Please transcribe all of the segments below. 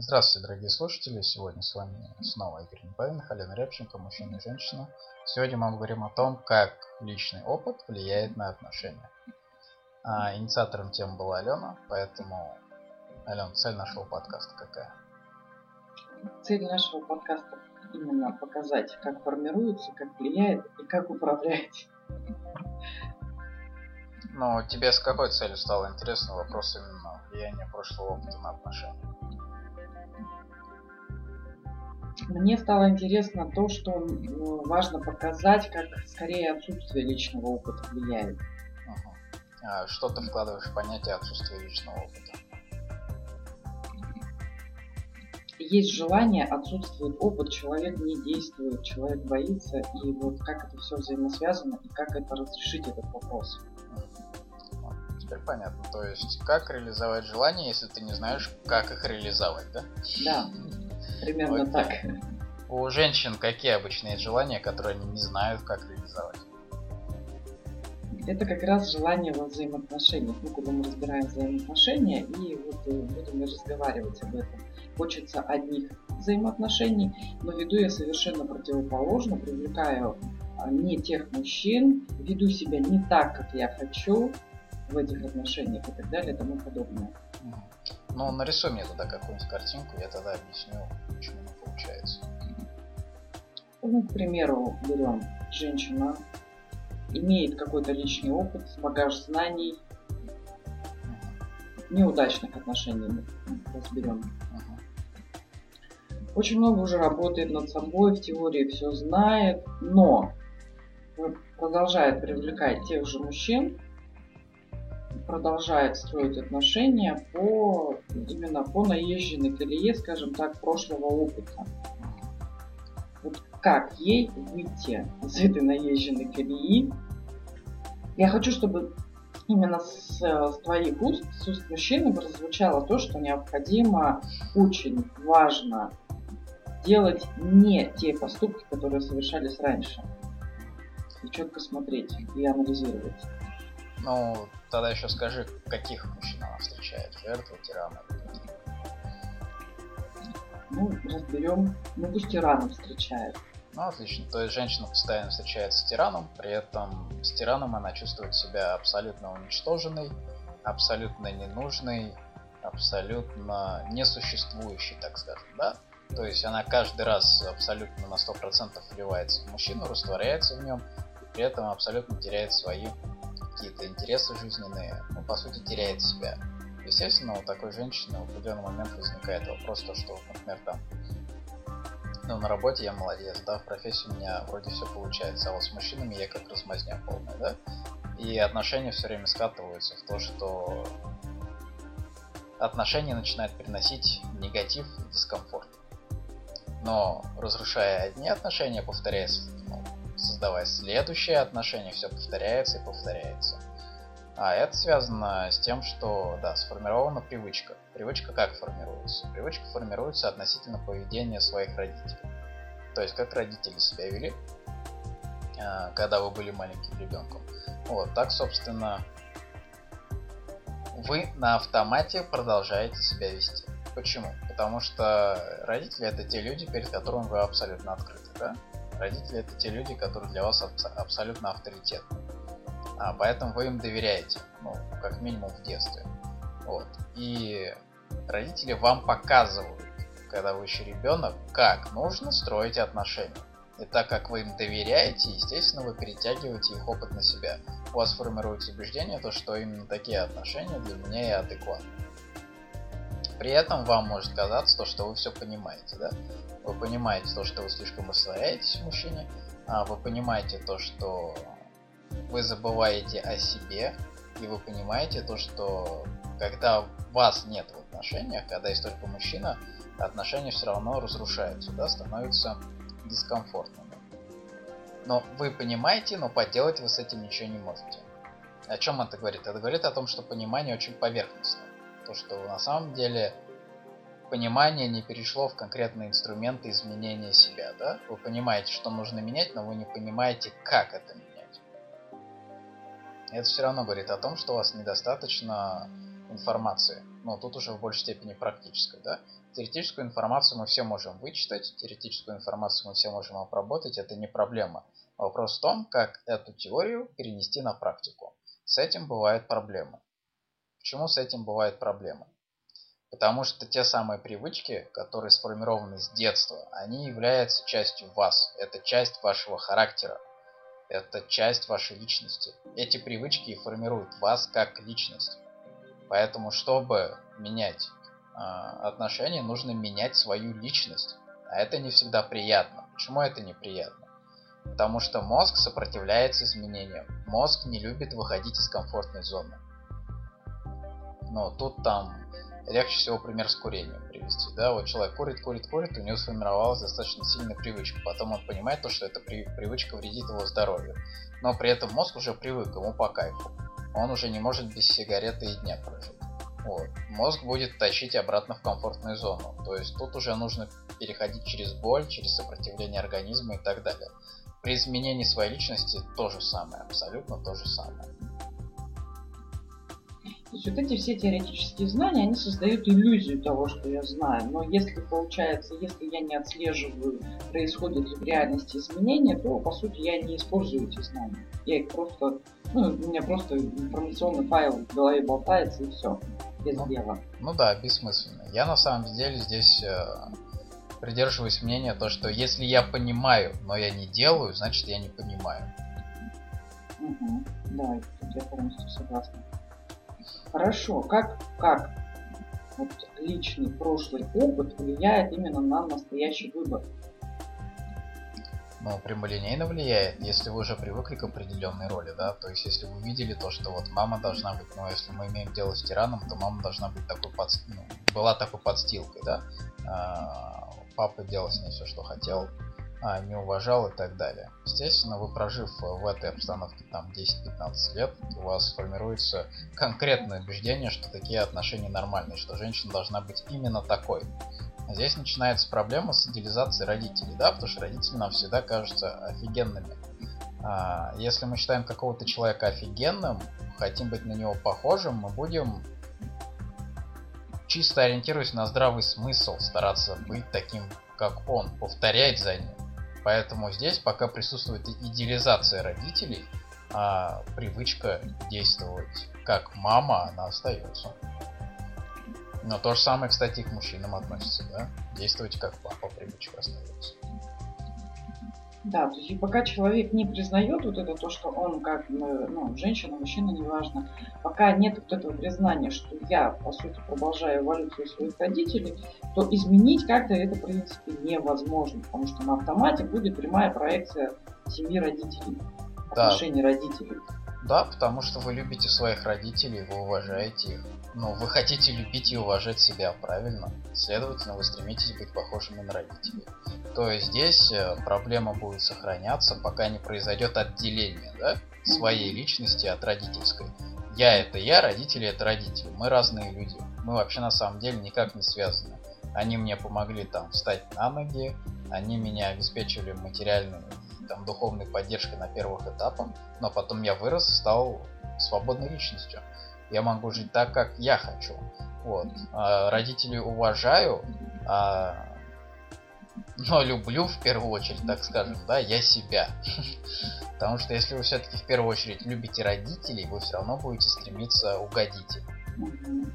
Здравствуйте, дорогие слушатели! Сегодня с вами снова Игорь Непавин, Алена Рябченко, мужчина и женщина. Сегодня мы говорим о том, как личный опыт влияет на отношения. А, инициатором темы была Алена, поэтому, Алена, цель нашего подкаста какая? Цель нашего подкаста именно показать, как формируется, как влияет и как управляет. Ну, тебе с какой целью стало интересно вопрос именно влияния прошлого опыта на отношения? Мне стало интересно то, что важно показать, как скорее отсутствие личного опыта влияет. Угу. А что ты вкладываешь в понятие отсутствия личного опыта? Есть желание, отсутствует опыт, человек не действует, человек боится, и вот как это все взаимосвязано, и как это разрешить этот вопрос. Теперь понятно. То есть, как реализовать желание, если ты не знаешь, как их реализовать, да? Да. Примерно Окей. так. У женщин какие обычные желания, которые они не знают, как реализовать? Это как раз желание во взаимоотношениях. Ну, когда мы разбираем взаимоотношения, и вот э, будем разговаривать об этом. Хочется одних взаимоотношений, но веду я совершенно противоположно, привлекаю а, не тех мужчин, веду себя не так, как я хочу в этих отношениях и так далее и тому подобное. Ну, нарисуй мне тогда какую-нибудь картинку, я тогда объясню, почему не получается. Ну, к примеру, берем женщина, имеет какой-то личный опыт, багаж знаний, неудачных отношений разберем. Очень много уже работает над собой, в теории все знает, но продолжает привлекать тех же мужчин, продолжает строить отношения по именно по наезженной колее, скажем так, прошлого опыта. Вот как ей выйти из этой наезженной колеи? Я хочу, чтобы именно с, с твоих уст, с уст мужчины прозвучало то, что необходимо, очень важно делать не те поступки, которые совершались раньше. И четко смотреть и анализировать. Ну, тогда еще скажи, каких мужчин она встречает? Жертвы, тирана? Ну, разберем. Ну, пусть тираном встречает. Ну, отлично. То есть женщина постоянно встречается с тираном, при этом с тираном она чувствует себя абсолютно уничтоженной, абсолютно ненужной, абсолютно несуществующей, так скажем, да? То есть она каждый раз абсолютно на 100% вливается в мужчину, растворяется в нем, и при этом абсолютно теряет свои какие-то интересы жизненные, ну, по сути, теряет себя. Естественно, у такой женщины в определенный момент возникает вопрос, то, что, например, там, ну, на работе я молодец, да, в профессии у меня вроде все получается, а вот с мужчинами я как размазня полная, да, и отношения все время скатываются в то, что отношения начинают приносить негатив и дискомфорт. Но разрушая одни отношения, повторяясь создавая следующие отношения, все повторяется и повторяется. А это связано с тем, что, да, сформирована привычка. Привычка как формируется? Привычка формируется относительно поведения своих родителей. То есть, как родители себя вели, а, когда вы были маленьким ребенком. Вот, так, собственно, вы на автомате продолжаете себя вести. Почему? Потому что родители это те люди, перед которыми вы абсолютно открыты, да? Родители это те люди, которые для вас аб- абсолютно авторитетны. А, поэтому вы им доверяете, ну, как минимум в детстве. Вот. И родители вам показывают, когда вы еще ребенок, как нужно строить отношения. И так как вы им доверяете, естественно, вы перетягиваете их опыт на себя. У вас формируется убеждение, то, что именно такие отношения для меня и адекватны. При этом вам может казаться то, что вы все понимаете, да? Вы понимаете то, что вы слишком растворяетесь в мужчине, а вы понимаете то, что вы забываете о себе, и вы понимаете то, что когда вас нет в отношениях, когда есть только мужчина, отношения все равно разрушаются, да, становятся дискомфортными. Но вы понимаете, но поделать вы с этим ничего не можете. О чем это говорит? Это говорит о том, что понимание очень поверхностное. То, что на самом деле понимание не перешло в конкретные инструменты изменения себя, да? Вы понимаете, что нужно менять, но вы не понимаете, как это менять. Это все равно говорит о том, что у вас недостаточно информации, но тут уже в большей степени практической, да. Теоретическую информацию мы все можем вычитать, теоретическую информацию мы все можем обработать, это не проблема. Вопрос в том, как эту теорию перенести на практику. С этим бывают проблемы. Почему с этим бывают проблемы? Потому что те самые привычки, которые сформированы с детства, они являются частью вас. Это часть вашего характера. Это часть вашей личности. Эти привычки формируют вас как личность. Поэтому, чтобы менять э, отношения, нужно менять свою личность. А это не всегда приятно. Почему это неприятно? Потому что мозг сопротивляется изменениям. Мозг не любит выходить из комфортной зоны. Но тут там легче всего пример с курением привести. Да, вот человек курит, курит, курит, у него сформировалась достаточно сильная привычка. Потом он понимает то, что эта привычка вредит его здоровью. Но при этом мозг уже привык, ему по кайфу. Он уже не может без сигареты и дня прожить. Вот. Мозг будет тащить обратно в комфортную зону. То есть тут уже нужно переходить через боль, через сопротивление организма и так далее. При изменении своей личности то же самое, абсолютно то же самое. То есть вот эти все теоретические знания, они создают иллюзию того, что я знаю. Но если получается, если я не отслеживаю, происходит ли в реальности изменения, то по сути я не использую эти знания. Я их просто, ну, у меня просто информационный файл в голове болтается и все, без ну, дела. Ну да, бессмысленно. Я на самом деле здесь э, придерживаюсь мнения, то, что если я понимаю, но я не делаю, значит я не понимаю. Угу. Да, я полностью согласна. Хорошо, как, как вот личный прошлый опыт влияет именно на настоящий выбор? Ну, прямолинейно влияет, если вы уже привыкли к определенной роли, да, то есть если вы видели то, что вот мама должна быть, ну, если мы имеем дело с тираном, то мама должна быть такой под, ну, была такой подстилкой, да, а, папа делал с ней все, что хотел, а, не уважал и так далее. Естественно, вы прожив в этой обстановке там 10-15 лет, у вас формируется конкретное убеждение, что такие отношения нормальные, что женщина должна быть именно такой. Здесь начинается проблема с идеализацией родителей, да, потому что родители нам всегда кажутся офигенными. А, если мы считаем какого-то человека офигенным, хотим быть на него похожим, мы будем чисто ориентируясь на здравый смысл стараться быть таким, как он, повторять за ним. Поэтому здесь пока присутствует идеализация родителей, а привычка действовать как мама, она остается. Но то же самое, кстати, и к мужчинам относится, да? Действовать как папа, привычка остается. Да, то есть и пока человек не признает вот это то, что он как ну, женщина, мужчина, неважно, пока нет вот этого признания, что я, по сути, продолжаю эволюцию своих родителей, то изменить как-то это, в принципе, невозможно, потому что на автомате будет прямая проекция семьи родителей, да. отношений родителей. Да, потому что вы любите своих родителей, вы уважаете их. Ну, вы хотите любить и уважать себя, правильно? Следовательно, вы стремитесь быть похожими на родителей. То есть здесь э, проблема будет сохраняться, пока не произойдет отделение да, своей личности от родительской. Я это я, родители это родители. Мы разные люди. Мы вообще на самом деле никак не связаны. Они мне помогли там встать на ноги, они меня обеспечивали материальной там, духовной поддержкой на первых этапах, но потом я вырос стал свободной личностью я могу жить так, как я хочу. Вот. А, родителей уважаю, а, но люблю в первую очередь, так скажем, да, я себя. Потому что если вы все-таки в первую очередь любите родителей, вы все равно будете стремиться угодить им.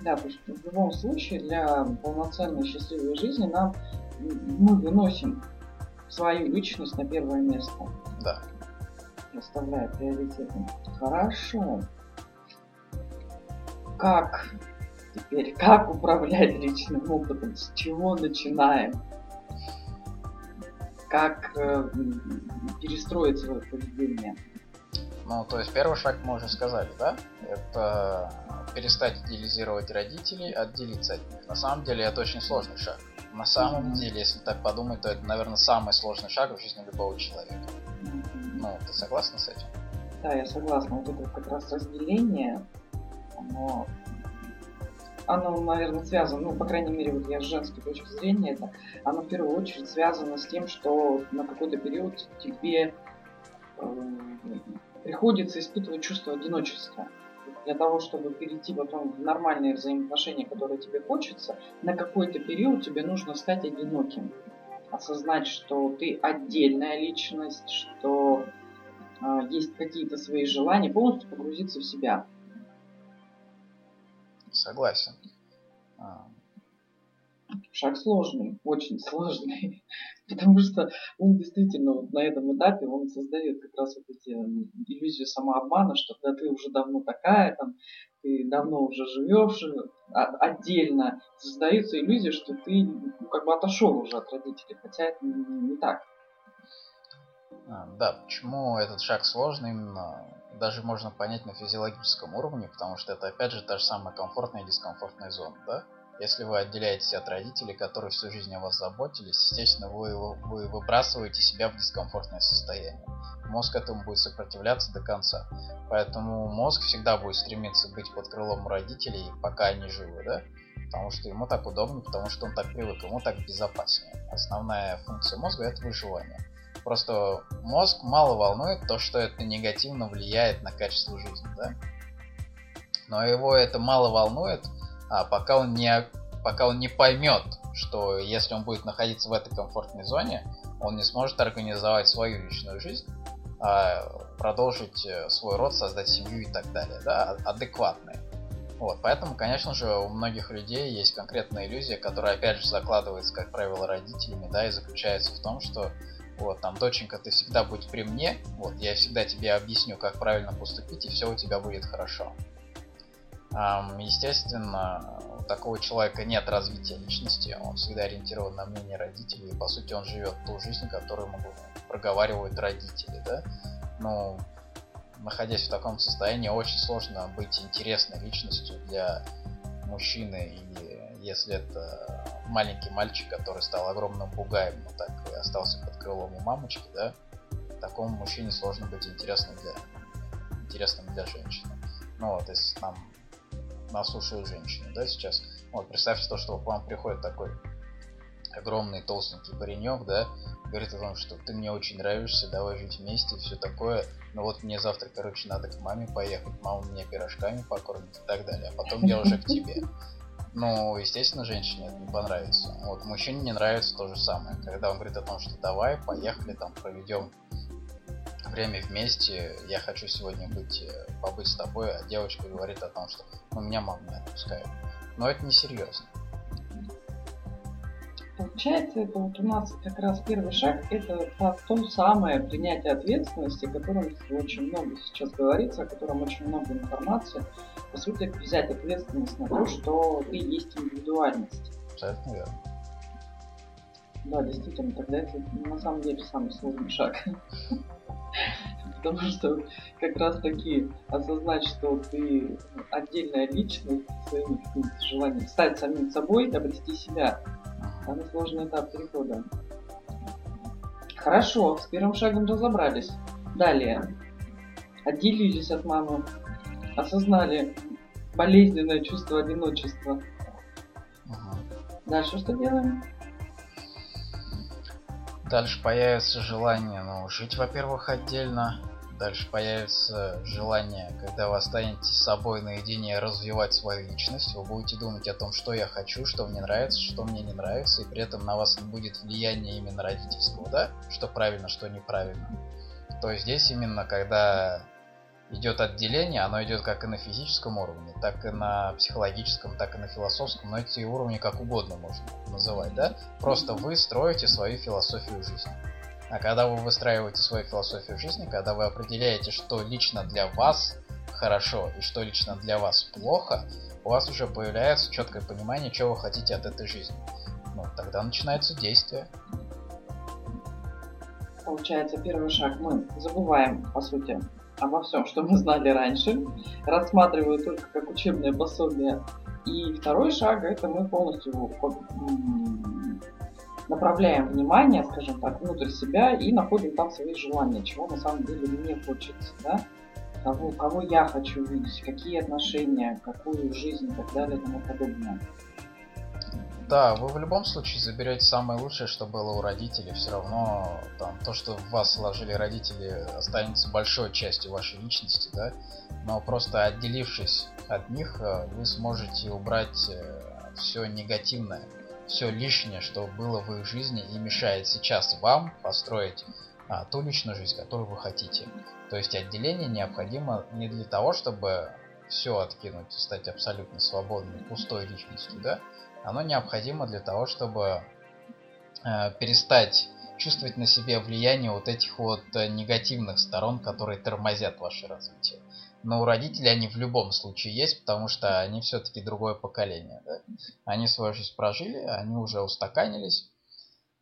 Да, потому что в любом случае для полноценной счастливой жизни нам мы выносим свою личность на первое место. Да. Расставляя приоритеты. Хорошо как теперь, как управлять личным опытом, с чего начинаем, как э, перестроить свое поведение. Ну, то есть первый шаг мы уже сказали, да? Это перестать идеализировать родителей, отделиться от них. На самом деле это очень сложный шаг. На самом mm-hmm. деле, если так подумать, то это, наверное, самый сложный шаг в жизни любого человека. Mm-hmm. Ну, ты согласна с этим? Да, я согласна. Вот это как раз разделение оно, оно, наверное, связано, ну, по крайней мере, вот я с женской точки зрения, это, оно в первую очередь связано с тем, что на какой-то период тебе э, приходится испытывать чувство одиночества. для того, чтобы перейти потом в нормальные взаимоотношения, которые тебе хочется, на какой-то период тебе нужно стать одиноким. Осознать, что ты отдельная личность, что э, есть какие-то свои желания, полностью погрузиться в себя. Согласен. А. Шаг сложный, очень сложный, потому что он действительно вот на этом этапе он создает как раз вот эти иллюзию самообмана, что когда ты уже давно такая, там, ты давно уже живешь а, отдельно, создается иллюзия, что ты ну, как бы отошел уже от родителей, хотя это не, не так. А, да, почему этот шаг сложный именно даже можно понять на физиологическом уровне, потому что это опять же та же самая комфортная и дискомфортная зона, да? Если вы отделяетесь от родителей, которые всю жизнь о вас заботились, естественно, вы, вы выбрасываете себя в дискомфортное состояние. Мозг этому будет сопротивляться до конца. Поэтому мозг всегда будет стремиться быть под крылом родителей, пока они живы, да? Потому что ему так удобно, потому что он так привык, ему так безопаснее. Основная функция мозга это выживание. Просто мозг мало волнует то, что это негативно влияет на качество жизни, да? Но его это мало волнует, а пока он не пока он не поймет, что если он будет находиться в этой комфортной зоне, он не сможет организовать свою личную жизнь, а продолжить э, свой род, создать семью и так далее, да, адекватные. Вот, поэтому, конечно же, у многих людей есть конкретная иллюзия, которая, опять же, закладывается, как правило, родителями, да, и заключается в том, что вот, там, доченька, ты всегда будь при мне, вот, я всегда тебе объясню, как правильно поступить, и все у тебя будет хорошо. Естественно, у такого человека нет развития личности, он всегда ориентирован на мнение родителей, и по сути он живет ту жизнь, которую ему проговаривают родители, да. Но находясь в таком состоянии, очень сложно быть интересной личностью для мужчины, или если это маленький мальчик, который стал огромным бугаем, но так и остался под крылом у мамочки, да, такому мужчине сложно быть интересным для, интересным для женщины. Ну вот, если там нас слушают женщины, да, сейчас. Вот, представьте то, что к вам приходит такой огромный толстенький паренек, да, говорит о том, что ты мне очень нравишься, давай жить вместе и все такое. Ну вот мне завтра, короче, надо к маме поехать, мама меня пирожками покормит и так далее, а потом я уже к тебе. Ну, естественно, женщине это не понравится. Вот мужчине не нравится то же самое, когда он говорит о том, что давай, поехали, там, проведем время вместе, я хочу сегодня быть, э, побыть с тобой, а девочка говорит о том, что ну, меня мама не отпускает. Но это не серьезно. Получается, это вот у нас как раз первый шаг, это то самое принятие ответственности, о котором очень много сейчас говорится, о котором очень много информации. По сути, взять ответственность на то, что ты есть индивидуальность. Абсолютно верно. Да, действительно, тогда это на самом деле самый сложный шаг. Потому что как раз таки осознать, что ты отдельная личность своими желаниями, стать самим собой, обрести себя. Самый сложный этап перехода. Хорошо, с первым шагом разобрались. Далее. Отделились от мамы. Осознали болезненное чувство одиночества. Дальше что делаем? Дальше появится желание, ну, жить, во-первых, отдельно. Дальше появится желание, когда вы останетесь с собой наедине, развивать свою личность. Вы будете думать о том, что я хочу, что мне нравится, что мне не нравится, и при этом на вас не будет влияния именно родительского, да? Что правильно, что неправильно. То есть здесь именно, когда идет отделение, оно идет как и на физическом уровне, так и на психологическом, так и на философском, но эти уровни как угодно можно называть, да? Просто вы строите свою философию жизни. А когда вы выстраиваете свою философию жизни, когда вы определяете, что лично для вас хорошо и что лично для вас плохо, у вас уже появляется четкое понимание, чего вы хотите от этой жизни. Ну, тогда начинается действие. Получается, первый шаг мы забываем, по сути, обо всем, что мы знали раньше, рассматриваю только как учебное пособие. И второй шаг это мы полностью направляем внимание, скажем так, внутрь себя и находим там свои желания, чего на самом деле мне хочется, да? Кого, кого я хочу видеть, какие отношения, какую жизнь и так далее и тому подобное. Да, вы в любом случае заберете самое лучшее, что было у родителей. Все равно там то, что в вас сложили родители, останется большой частью вашей личности, да. Но просто отделившись от них, э, вы сможете убрать э, все негативное, все лишнее, что было в их жизни и мешает сейчас вам построить а, ту личную жизнь, которую вы хотите. То есть отделение необходимо не для того, чтобы все откинуть и стать абсолютно свободной, пустой личностью, да, оно необходимо для того, чтобы э, перестать чувствовать на себе влияние вот этих вот э, негативных сторон, которые тормозят ваше развитие. Но у родителей они в любом случае есть, потому что они все-таки другое поколение. Да? Они свою жизнь прожили, они уже устаканились.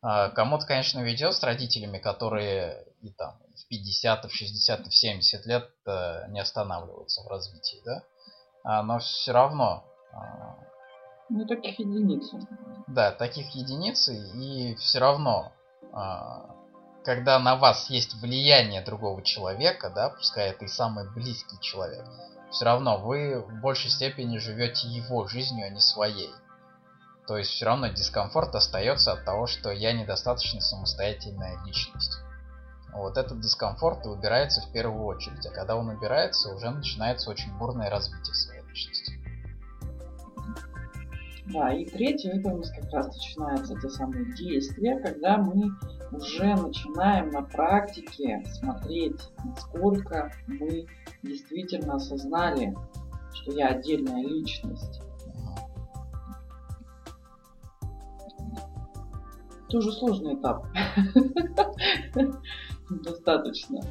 А, кому-то, конечно, ведет с родителями, которые и там в 50, в 60, в 70 лет э, не останавливаются в развитии, да? А, но все равно а, ну, таких единиц. Да, таких единиц, и все равно, когда на вас есть влияние другого человека, да, пускай это и самый близкий человек, все равно вы в большей степени живете его жизнью, а не своей. То есть все равно дискомфорт остается от того, что я недостаточно самостоятельная личность. Вот этот дискомфорт убирается в первую очередь, а когда он убирается, уже начинается очень бурное развитие своей личности. Да, и третье, это у нас как раз начинается те самые действия, когда мы уже начинаем на практике смотреть, насколько мы действительно осознали, что я отдельная личность. Тоже сложный этап. Достаточно.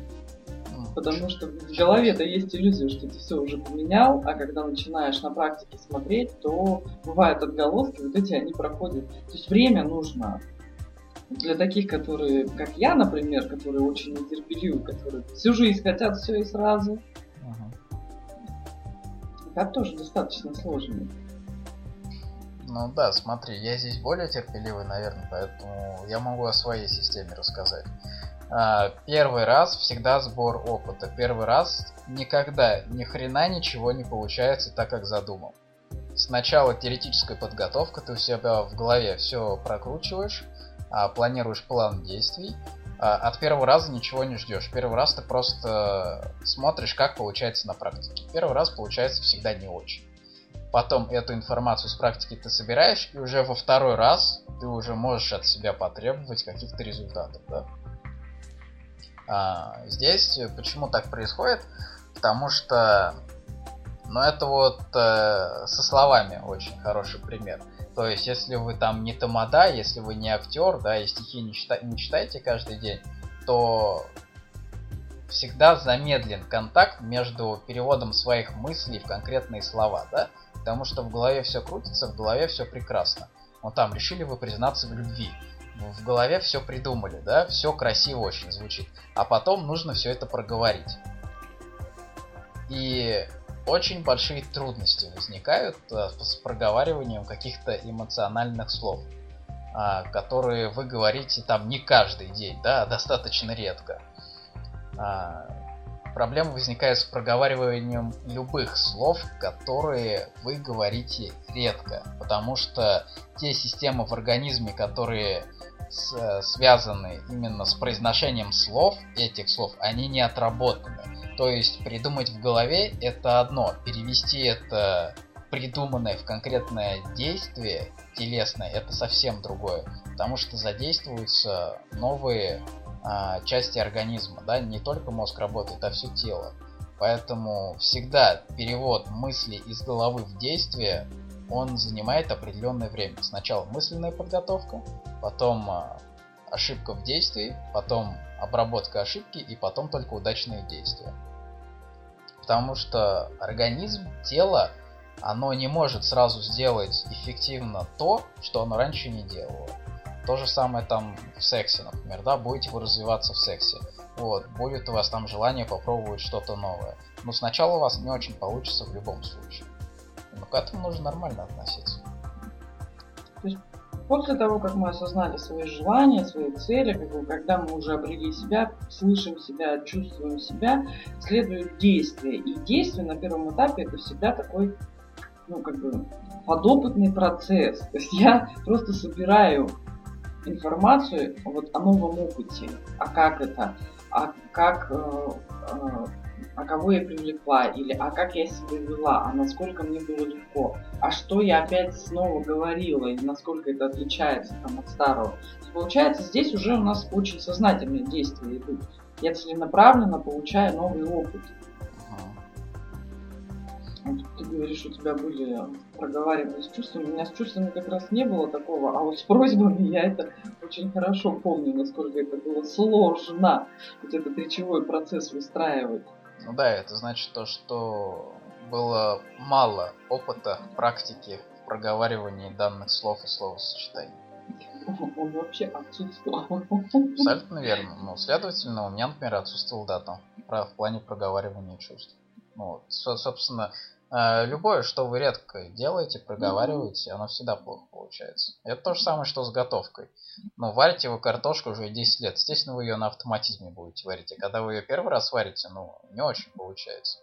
Потому что в голове-то есть иллюзия, что ты все уже поменял, а когда начинаешь на практике смотреть, то бывают отголоски, вот эти они проходят. То есть время нужно для таких, которые, как я, например, которые очень нетерпеливы, которые всю жизнь хотят все и сразу. Ага. Это тоже достаточно сложно. Ну да, смотри, я здесь более терпеливый, наверное, поэтому я могу о своей системе рассказать. А, первый раз всегда сбор опыта. Первый раз никогда ни хрена ничего не получается так, как задумал. Сначала теоретическая подготовка, ты у себя в голове все прокручиваешь, планируешь план действий. А, от первого раза ничего не ждешь. Первый раз ты просто смотришь, как получается на практике. Первый раз получается всегда не очень. Потом эту информацию с практики ты собираешь, и уже во второй раз ты уже можешь от себя потребовать каких-то результатов. Да? А, здесь почему так происходит? Потому что, ну это вот э, со словами очень хороший пример. То есть, если вы там не тамада, если вы не актер, да, и стихи не, чита не читаете каждый день, то всегда замедлен контакт между переводом своих мыслей в конкретные слова, да, потому что в голове все крутится, в голове все прекрасно. Вот там решили вы признаться в любви, в голове все придумали, да, все красиво очень звучит, а потом нужно все это проговорить. И очень большие трудности возникают э, с проговариванием каких-то эмоциональных слов, а, которые вы говорите там не каждый день, да, а достаточно редко. А, проблема возникает с проговариванием любых слов, которые вы говорите редко, потому что те системы в организме, которые связаны именно с произношением слов, этих слов, они не отработаны. То есть придумать в голове это одно, перевести это придуманное в конкретное действие телесное это совсем другое, потому что задействуются новые а, части организма, да, не только мозг работает, а все тело. Поэтому всегда перевод мысли из головы в действие он занимает определенное время. Сначала мысленная подготовка, потом а, ошибка в действии, потом обработка ошибки и потом только удачные действия. Потому что организм, тело, оно не может сразу сделать эффективно то, что оно раньше не делало. То же самое там в сексе, например, да, будете вы развиваться в сексе. Вот, будет у вас там желание попробовать что-то новое. Но сначала у вас не очень получится в любом случае. Но к этому нужно нормально относиться. То есть после того, как мы осознали свои желания, свои цели, когда мы уже обрели себя, слышим себя, чувствуем себя, следует действие. И действие на первом этапе это всегда такой ну, как бы, подопытный процесс. То есть я просто собираю информацию вот о новом опыте, а как это, а как, э, э, а кого я привлекла, или а как я себя вела, а насколько мне было легко, а что я опять снова говорила, и насколько это отличается там, от старого. Получается, здесь уже у нас очень сознательные действия идут. Я целенаправленно получаю новый опыт. Вот ты говоришь, у тебя были проговаривания с чувствами. У меня с чувствами как раз не было такого, а вот с просьбами я это очень хорошо помню, насколько это было сложно, вот этот речевой процесс выстраивать. Ну да, это значит то, что было мало опыта, практики в проговаривании данных слов и словосочетаний. Он вообще отсутствовал. Абсолютно верно. Ну, следовательно, у меня, например, отсутствовал да, там, в плане проговаривания чувств. Ну, собственно, э, любое, что вы редко делаете, проговариваете, оно всегда плохо получается. Это то же самое, что с готовкой. Ну, варите вы картошку уже 10 лет, естественно, вы ее на автоматизме будете варить. А когда вы ее первый раз варите, ну, не очень получается.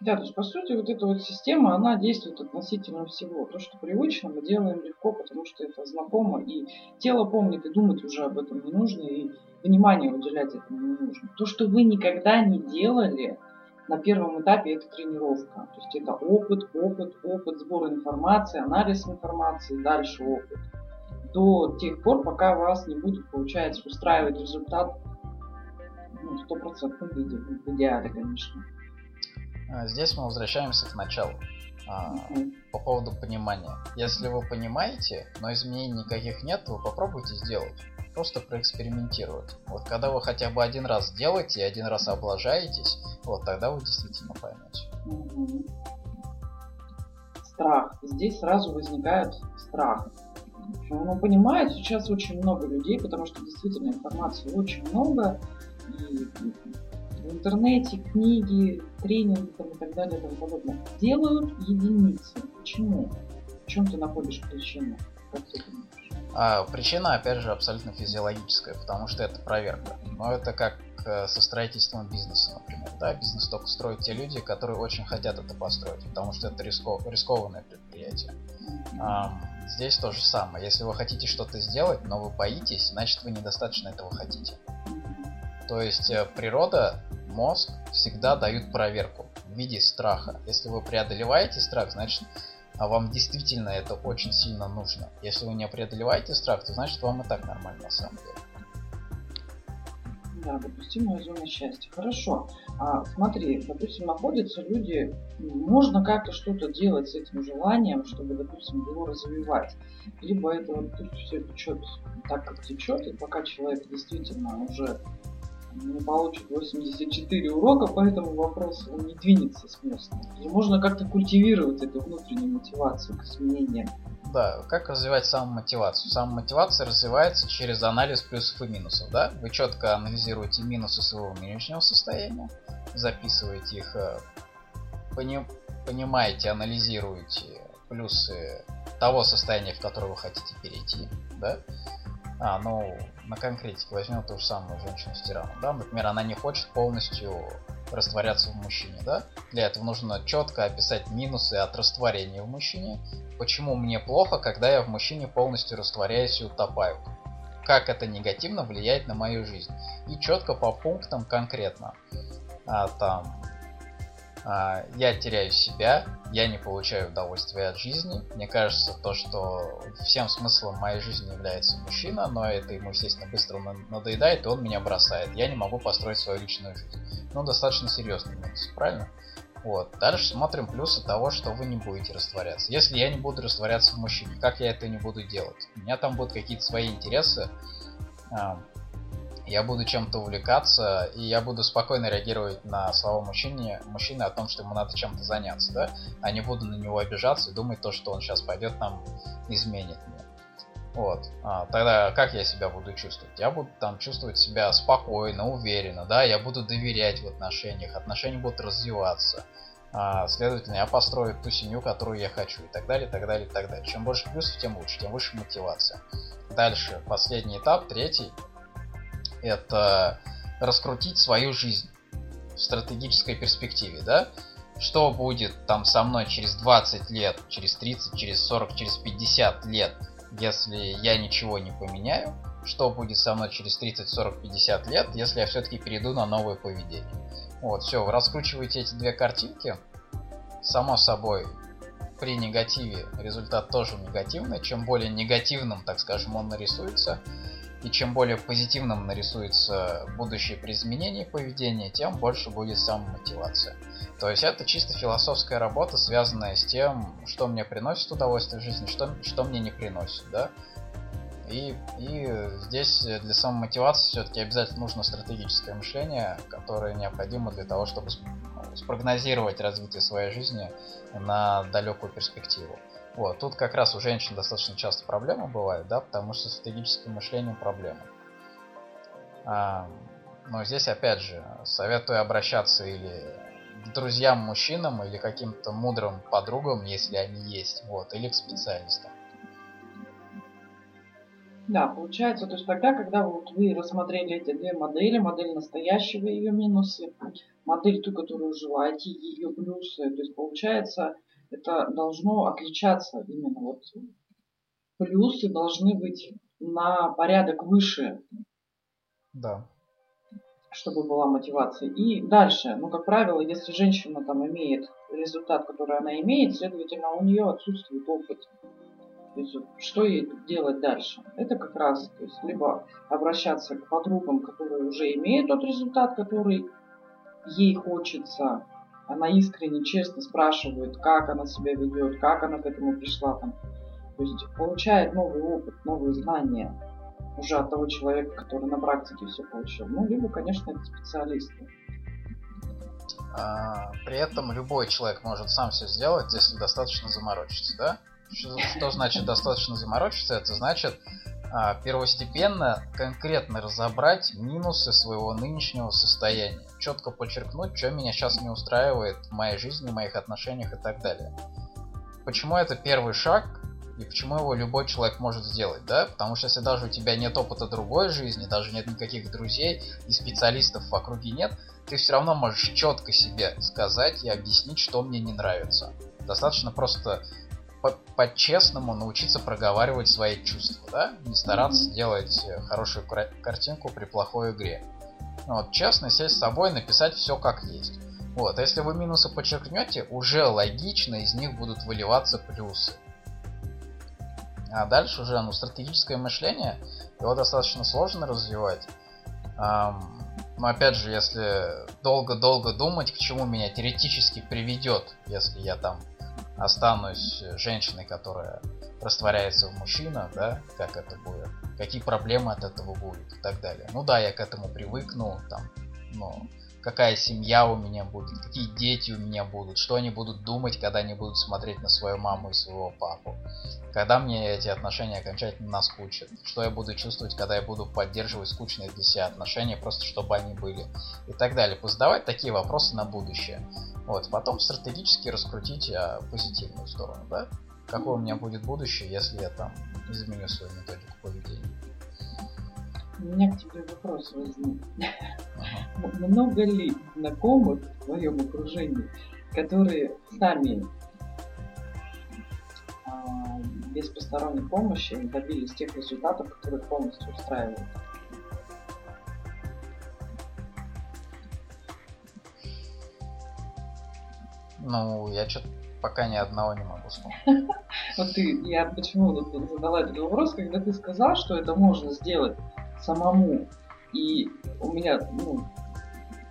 Да, то есть, по сути, вот эта вот система, она действует относительно всего. То, что привычно, мы делаем легко, потому что это знакомо, и тело помнит, и думать уже об этом не нужно, и внимание уделять этому не нужно. То, что вы никогда не делали, на первом этапе это тренировка. То есть это опыт, опыт, опыт, сбор информации, анализ информации, дальше опыт. До тех пор, пока вас не будет, получается, устраивать результат ну, в стопроцентном виде, в идеале, конечно. А, здесь мы возвращаемся к началу. А, по поводу понимания. Если вы понимаете, но изменений никаких нет, вы попробуйте сделать просто проэкспериментировать. Вот когда вы хотя бы один раз делаете и один раз облажаетесь, вот тогда вы действительно поймете. Страх. Здесь сразу возникает страх. Ну, понимает сейчас очень много людей, потому что действительно информации очень много. И в интернете, книги, тренинги там, и так далее и тому подобное. Делают единицы. Почему? В чем ты находишь причину? Как ты думаешь? А причина, опять же, абсолютно физиологическая, потому что это проверка. Но это как э, со строительством бизнеса, например. Да, бизнес только строят те люди, которые очень хотят это построить, потому что это рисков, рискованное предприятие. А, здесь то же самое. Если вы хотите что-то сделать, но вы боитесь, значит вы недостаточно этого хотите. То есть э, природа, мозг всегда дают проверку в виде страха. Если вы преодолеваете страх, значит а вам действительно это очень сильно нужно. Если вы не преодолеваете страх, то значит вам и так нормально на самом деле. Да, допустимая зона счастья. Хорошо. А, смотри, допустим, находятся люди, можно как-то что-то делать с этим желанием, чтобы, допустим, его развивать. Либо это вот пусть все течет так, как течет, и пока человек действительно уже не получит 84 урока по этому вопросу, он не двинется с места. И можно как-то культивировать эту внутреннюю мотивацию к изменениям. Да, как развивать самомотивацию? Самомотивация развивается через анализ плюсов и минусов, да? Вы четко анализируете минусы своего нынешнего состояния, записываете их, э, пони, понимаете, анализируете плюсы того состояния, в которое вы хотите перейти, да? А, ну, на конкретике возьмем ту же самую женщину с тираном, да, например, она не хочет полностью растворяться в мужчине, да, для этого нужно четко описать минусы от растворения в мужчине, почему мне плохо, когда я в мужчине полностью растворяюсь и утопаю, как это негативно влияет на мою жизнь, и четко по пунктам конкретно, а, там, я теряю себя, я не получаю удовольствия от жизни. Мне кажется, то, что всем смыслом моей жизни является мужчина, но это ему, естественно, быстро надоедает, и он меня бросает. Я не могу построить свою личную жизнь. Ну, достаточно серьезный минус, правильно? Вот. Дальше смотрим плюсы того, что вы не будете растворяться. Если я не буду растворяться в мужчине, как я это не буду делать? У меня там будут какие-то свои интересы, я буду чем-то увлекаться, и я буду спокойно реагировать на слова мужчины, мужчины о том, что ему надо чем-то заняться, да, а не буду на него обижаться и думать то, что он сейчас пойдет там изменит мне. Вот. А, тогда как я себя буду чувствовать? Я буду там чувствовать себя спокойно, уверенно, да, я буду доверять в отношениях, отношения будут развиваться. А, следовательно, я построю ту семью, которую я хочу, и так далее, и так далее, и так далее. Чем больше плюсов, тем лучше, тем выше мотивация. Дальше, последний этап, третий, это раскрутить свою жизнь в стратегической перспективе, да? что будет там со мной через 20 лет, через 30, через 40, через 50 лет, если я ничего не поменяю, что будет со мной через 30, 40, 50 лет, если я все-таки перейду на новое поведение. Вот, все, вы раскручиваете эти две картинки. Само собой, при негативе результат тоже негативный. Чем более негативным, так скажем, он нарисуется, и чем более позитивным нарисуется будущее при изменении поведения, тем больше будет самомотивация. То есть это чисто философская работа, связанная с тем, что мне приносит удовольствие в жизни, что, что мне не приносит, да. И, и здесь для самомотивации все-таки обязательно нужно стратегическое мышление, которое необходимо для того, чтобы спрогнозировать развитие своей жизни на далекую перспективу. Вот, тут как раз у женщин достаточно часто проблемы бывают, да, потому что стратегическим мышлением проблемы. А, но здесь опять же советую обращаться или к друзьям-мужчинам, или каким-то мудрым подругам, если они есть, вот, или к специалистам. Да, получается, то есть тогда, когда вот вы рассмотрели эти две модели, модель настоящего ее минусы, модель ту, которую желаете, ее плюсы, то есть получается, это должно отличаться именно вот плюсы должны быть на порядок выше. Да. Чтобы была мотивация. И дальше, ну, как правило, если женщина там имеет результат, который она имеет, следовательно, у нее отсутствует опыт. То есть, что ей делать дальше? Это как раз, то есть, либо обращаться к подругам, которые уже имеют тот результат, который ей хочется, она искренне, честно спрашивает, как она себя ведет, как она к этому пришла. Там. То есть получает новый опыт, новые знания уже от того человека, который на практике все получил. Ну, либо, конечно, это специалисты. А, при этом любой человек может сам все сделать, если достаточно заморочиться, да? Что, значит достаточно заморочиться? Это значит а, первостепенно конкретно разобрать минусы своего нынешнего состояния. Четко подчеркнуть, что меня сейчас не устраивает в моей жизни, в моих отношениях и так далее. Почему это первый шаг и почему его любой человек может сделать, да? Потому что если даже у тебя нет опыта другой жизни, даже нет никаких друзей и специалистов в округе нет, ты все равно можешь четко себе сказать и объяснить, что мне не нравится. Достаточно просто по-честному научиться проговаривать свои чувства, да? Не стараться mm-hmm. делать хорошую картинку при плохой игре. Вот, честно сесть с собой, написать все как есть. Вот, а если вы минусы подчеркнете, уже логично из них будут выливаться плюсы. А дальше уже, ну, стратегическое мышление, его достаточно сложно развивать. Эм, но опять же, если долго-долго думать, к чему меня теоретически приведет, если я там останусь женщиной, которая растворяется в мужчинах, да, как это будет, какие проблемы от этого будут и так далее. Ну да, я к этому привыкну, там, ну, какая семья у меня будет, какие дети у меня будут, что они будут думать, когда они будут смотреть на свою маму и своего папу. Когда мне эти отношения окончательно наскучат, что я буду чувствовать, когда я буду поддерживать скучные для себя отношения, просто чтобы они были и так далее. Позадавать такие вопросы на будущее. Вот, потом стратегически раскрутить а, позитивную сторону, да? Какое у меня будет будущее, если я там изменю свою методику поведения. У меня к тебе вопрос возник. Ага. Много ли знакомых в твоем окружении, которые сами а, без посторонней помощи добились тех результатов, которые полностью устраивают? Ну, я что-то пока ни одного не могу вспомнить. Вот ты, я почему задала этот вопрос, когда ты сказал, что это можно сделать самому. И у меня ну,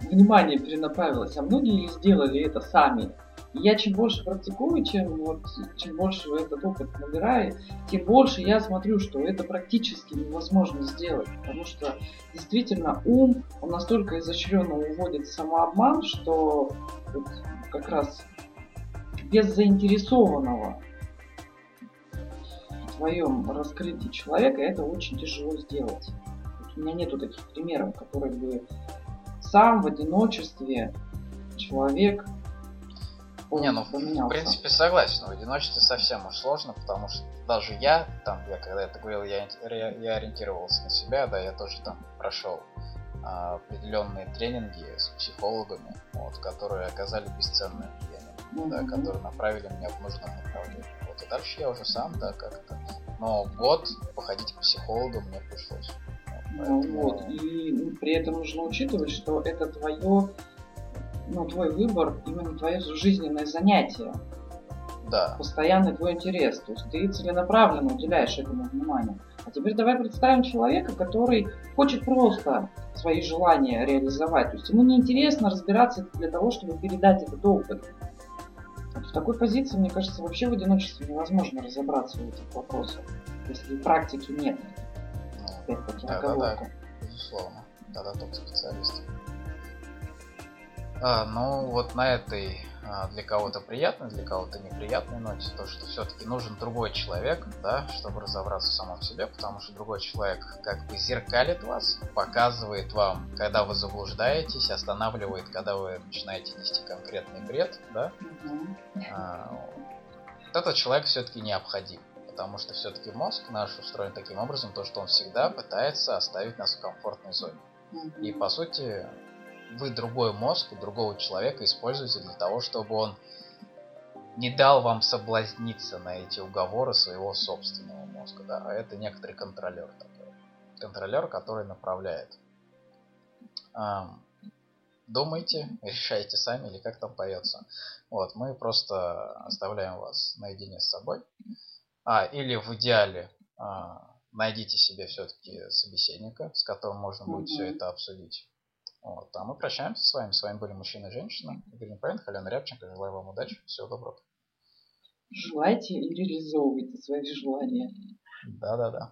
внимание перенаправилось, а многие сделали это сами. И я чем больше практикую, чем, вот, чем больше этот опыт набираю, тем больше я смотрю, что это практически невозможно сделать. Потому что действительно ум, он настолько изощренно уводит самообман, что вот, как раз без заинтересованного в твоем раскрытии человека это очень тяжело сделать. У меня нету таких примеров, которые бы сам в одиночестве человек не, ну, поменялся. в принципе, согласен. В одиночестве совсем уж сложно, потому что даже я, там, я когда это говорил, я, я ориентировался на себя, да, я тоже там прошел а, определенные тренинги с психологами, вот, которые оказали бесценное влияние mm-hmm. да, которые направили меня в нужном направлении. Вот, и дальше я уже сам, да, как-то. Но год походить к психологу мне пришлось. Вот, и ну, при этом нужно учитывать, что это твое, ну, твой выбор, именно твое жизненное занятие. Да. Постоянный твой интерес. То есть ты целенаправленно уделяешь этому внимание. А теперь давай представим человека, который хочет просто свои желания реализовать. То есть ему неинтересно разбираться для того, чтобы передать этот опыт. В такой позиции, мне кажется, вообще в одиночестве невозможно разобраться в этих вопросах, если практики нет. Опять-таки, да, да, да, безусловно. Да-да, тот специалист. А, ну, вот на этой а, для кого-то приятной, для кого-то неприятной ноте, то, что все-таки нужен другой человек, да, чтобы разобраться в самом себе, потому что другой человек как бы зеркалит вас, показывает вам, когда вы заблуждаетесь, останавливает, когда вы начинаете нести конкретный бред, да. А, вот этот человек все-таки необходим, потому что все-таки мозг наш устроен таким образом, то, что он всегда пытается оставить нас в комфортной зоне. И по сути, вы другой мозг другого человека используете для того, чтобы он не дал вам соблазниться на эти уговоры своего собственного мозга. Да? А это некоторый контролер такой. Контролер, который направляет. Думайте, решайте сами, или как там поется. Вот, мы просто оставляем вас наедине с собой. А, или в идеале а, найдите себе все-таки собеседника, с которым можно будет mm-hmm. все это обсудить. Вот, а мы прощаемся с вами. С вами были мужчина и женщина. Игорь Непоин, Халена Рябченко. Желаю вам удачи. Всего доброго. Желайте и реализовывайте свои желания. Да-да-да.